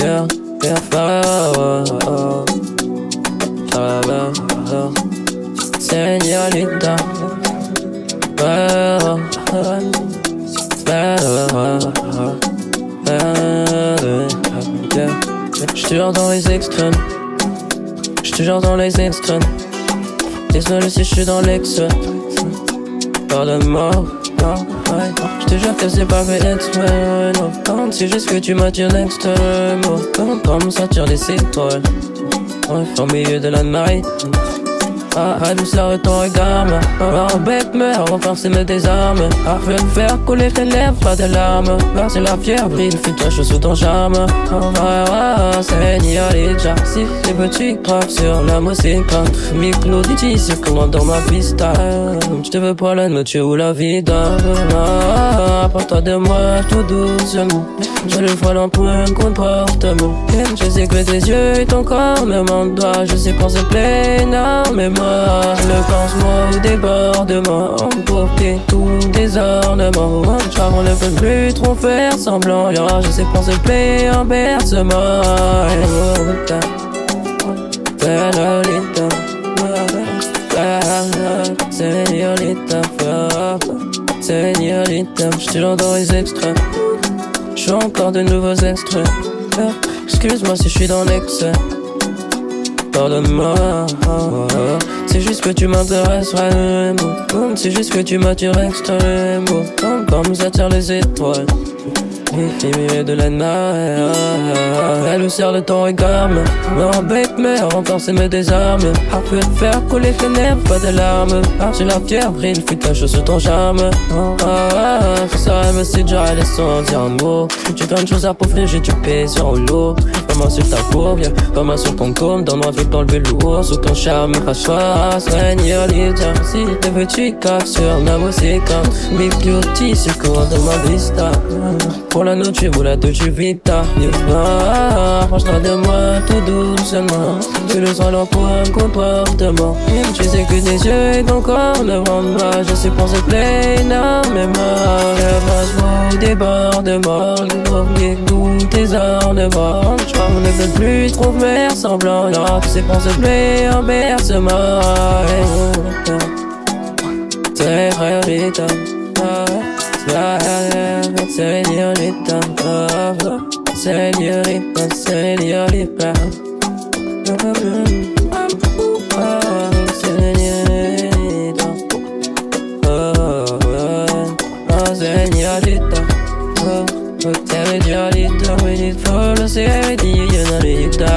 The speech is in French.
yeah, yeah, oh, oh, Señorita, oh, J'suis dans les extrêmes, j'suis dans les extrêmes. Désolé si j'suis dans l'excès. Pardonne-moi, ouais. J'te jure que c'est pas fait exprès, non. C'est juste que tu m'attires l'extrême, Comme ça tire les étoiles, ouais, au milieu de la night. Ah, à douceur ton regard, un bec me renforcer mes désarmes. Ah, fais faire couler tes lèvres, pas de larmes. Verser la pierre, brille, fais-toi chaud sous ton charme. Ah, ah, ah, señorita, si les petits graves sur la musique. Micro DJ circulant dans ma vista. Je te veux pas la noche ou la vida. Ah, apporte-toi de moi tout doucement. Je le vois l'empreinte comportement. Je sais que tes yeux et ton corps me doigt. Je sais qu'on se plaît énormément le pansement au débordement Emporter tout désordement on ne peut plus trop faire semblant. Je sais se plaît en bercement Señorita Señorita. Señorita J'suis dans les extraits. J'suis encore de nouveaux extraits. Excuse-moi si je suis dans l'excès Pardonne-moi C'est juste que tu m'intéresses vraiment C'est juste que tu m'attires extrêmement Comme ça tire les étoiles. Et de la night Elle sert de ton regard Me embête mais renforcer mes désarmes A pu faire couler tes nerfs pas de larmes. Ah j'ai la fière brille fut ta sur ton charme. Ah ah ça me c'est déjà sans dire un mot. Tu plein de choses à pauvrir j'ai du paix sur l'eau Comment sur ta courbe, yeah. comment sur ton côme Donne-moi vite d'enlever lourd. Sous ton charme Crache-toi, Seigneur, leader Si tes petits caves sur la musique Big beauty, c'est quoi de ma vista. Pour la noche ou la Dolce Vita Approche-toi de moi tout doucement. Tu le sens là pour un comportement. Tu sais que tes yeux et ton corps ne rendent pas. Je suis pour se plaire énormément Lève-moi débordement. Oublier tous tes ornements Je crois qu'on ne peut plus trop faire semblant. Non, tu sais pour se plaire en bercement C'est vrai, Señorita, señorita, señorita. Señorita, señorita, señorita, we need for the señorita.